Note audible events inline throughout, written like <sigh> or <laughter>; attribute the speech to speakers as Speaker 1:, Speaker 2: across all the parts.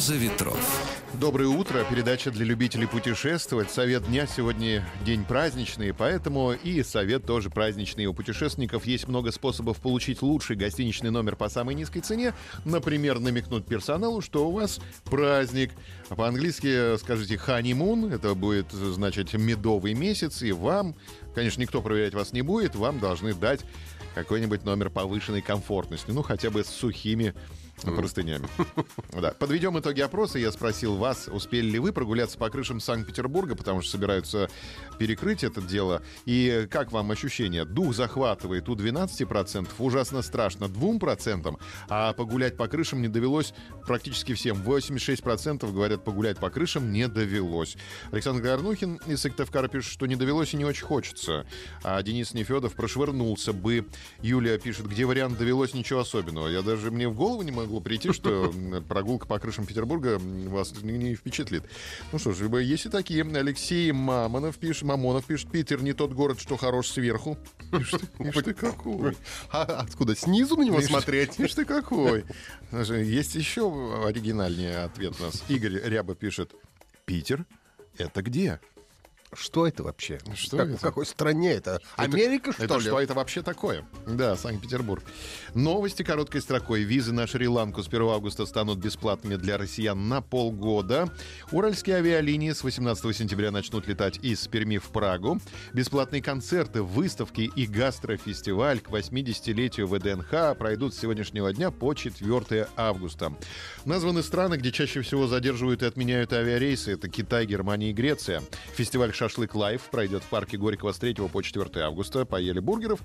Speaker 1: Роза ветров.
Speaker 2: Доброе утро. Передача для любителей путешествовать. Совет дня сегодня день праздничный, поэтому и совет тоже праздничный. У путешественников есть много способов получить лучший гостиничный номер по самой низкой цене. Например, намекнуть персоналу, что у вас праздник. По-английски скажите honeymoon, это будет значит медовый месяц, и вам, конечно, никто проверять вас не будет, вам должны дать какой-нибудь номер повышенной комфортности, ну хотя бы с сухими простынями. <laughs> Да. Подведем итоги опроса. Я спросил вас, успели ли вы прогуляться по крышам Санкт-Петербурга, потому что собираются перекрыть это дело. И как вам ощущение? Дух захватывает у 12%, ужасно страшно 2%, а погулять по крышам не довелось практически всем. 86% говорят, погулять по крышам не довелось. Александр Горнухин из Сыктывкара пишет, что не довелось и не очень хочется. А Денис Нефедов прошвырнулся бы. Юлия пишет, где вариант довелось ничего особенного. Я даже мне в голову не могу могло прийти, что прогулка по крышам Петербурга вас не впечатлит. Ну что ж, есть и такие. Алексей Мамонов пишет, Мамонов пишет, Питер не тот город, что хорош сверху. Ишь ты какой.
Speaker 3: А откуда? Снизу на него смотреть?
Speaker 2: Ишь ты какой. Есть еще оригинальнее ответ у нас. Игорь Ряба пишет, Питер — это где?
Speaker 3: Что это вообще?
Speaker 2: Что
Speaker 3: как,
Speaker 2: это?
Speaker 3: В какой стране это? Америка, что
Speaker 2: это
Speaker 3: ли?
Speaker 2: Что это вообще такое? Да, Санкт-Петербург. Новости короткой строкой. Визы на Шри-Ланку с 1 августа станут бесплатными для россиян на полгода. Уральские авиалинии с 18 сентября начнут летать из Перми в Прагу. Бесплатные концерты, выставки и гастрофестиваль к 80-летию ВДНХ пройдут с сегодняшнего дня по 4 августа. Названы страны, где чаще всего задерживают и отменяют авиарейсы. Это Китай, Германия и Греция. Фестиваль «Шашлык Лайв» пройдет в парке Горького с 3 по 4 августа. Поели бургеров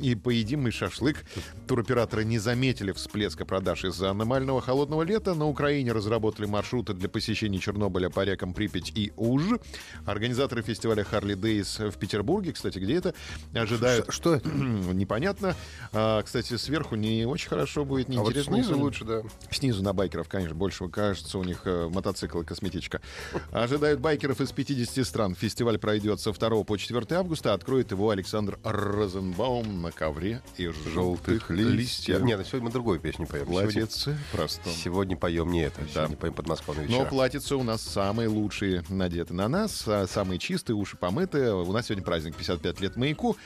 Speaker 2: и поедим мы шашлык. Туроператоры не заметили всплеска продаж из-за аномального холодного лета. На Украине разработали маршруты для посещения Чернобыля по рекам Припять и Уж. Организаторы фестиваля «Харли Дейс» в Петербурге, кстати, где это, ожидают...
Speaker 3: Что это? <clears throat>
Speaker 2: Непонятно. А, кстати, сверху не очень хорошо будет,
Speaker 3: А вот
Speaker 2: неинтересно.
Speaker 3: снизу лучше, да.
Speaker 2: Снизу на байкеров, конечно, больше кажется у них э, мотоцикл и косметичка. Ожидают байкеров из 50 стран. Фестиваль пройдет со 2 по 4 августа. Откроет его Александр Розенбаум на ковре из желтых листьев.
Speaker 3: Нет, сегодня мы другую песню поем.
Speaker 2: Платьице простом.
Speaker 3: сегодня поем не это.
Speaker 2: Да.
Speaker 3: Сегодня поем подмосковные
Speaker 2: Но
Speaker 3: вечера.
Speaker 2: платьица у нас самые лучшие надеты на нас, а самые чистые, уши помытые. У нас сегодня праздник 55 лет маяку.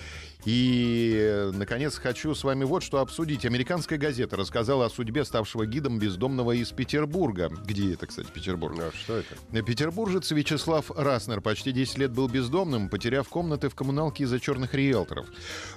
Speaker 2: И, наконец, хочу с вами вот что обсудить. Американская газета рассказала о судьбе ставшего гидом бездомного из Петербурга. Где это, кстати, Петербург?
Speaker 3: А что это?
Speaker 2: Петербуржец Вячеслав Раснер почти 10 лет был бездомным, потеряв комнаты в коммуналке из-за черных риэлторов.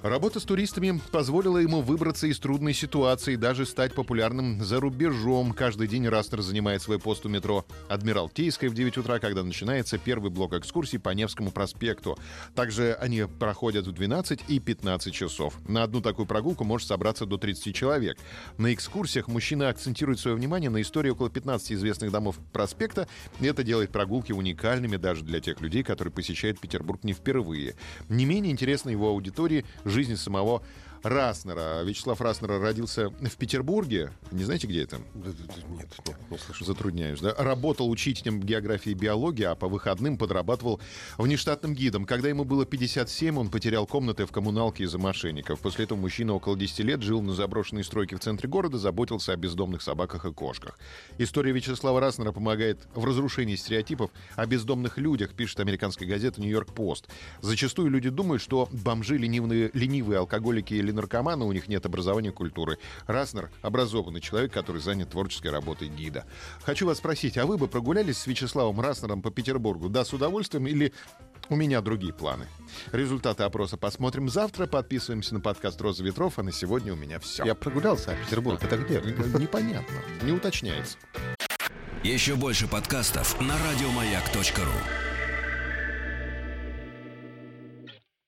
Speaker 2: Работа с туристами позволила ему выбраться из трудной ситуации и даже стать популярным за рубежом. Каждый день Раснер занимает свой пост у метро Адмиралтейской в 9 утра, когда начинается первый блок экскурсий по Невскому проспекту. Также они проходят в 12 и 15 часов. На одну такую прогулку может собраться до 30 человек. На экскурсиях мужчина акцентирует свое внимание на истории около 15 известных домов проспекта. И это делает прогулки уникальными даже для тех людей, которые посещают Петербург не впервые. Не менее интересна его аудитории жизнь самого Раснера. Вячеслав Раснер родился в Петербурге. Не знаете, где это?
Speaker 3: Нет, нет, не слышу.
Speaker 2: Затрудняюсь, да? Работал учителем географии и биологии, а по выходным подрабатывал внештатным гидом. Когда ему было 57, он потерял комнаты в коммуналке из-за мошенников. После этого мужчина около 10 лет жил на заброшенной стройке в центре города, заботился о бездомных собаках и кошках. История Вячеслава Раснера помогает в разрушении стереотипов о бездомных людях, пишет американская газета «Нью-Йорк Пост». Зачастую люди думают, что бомжи, ленивые, ленивые алкоголики или наркоманы, у них нет образования и культуры. Раснер — образованный человек, который занят творческой работой гида. Хочу вас спросить, а вы бы прогулялись с Вячеславом Раснером по Петербургу? Да, с удовольствием или у меня другие планы? Результаты опроса посмотрим завтра. Подписываемся на подкаст «Роза ветров», а на сегодня у меня все.
Speaker 3: Я прогулялся, а Петербург это где?
Speaker 2: Непонятно, не уточняется.
Speaker 1: Еще больше подкастов на радиомаяк.ру.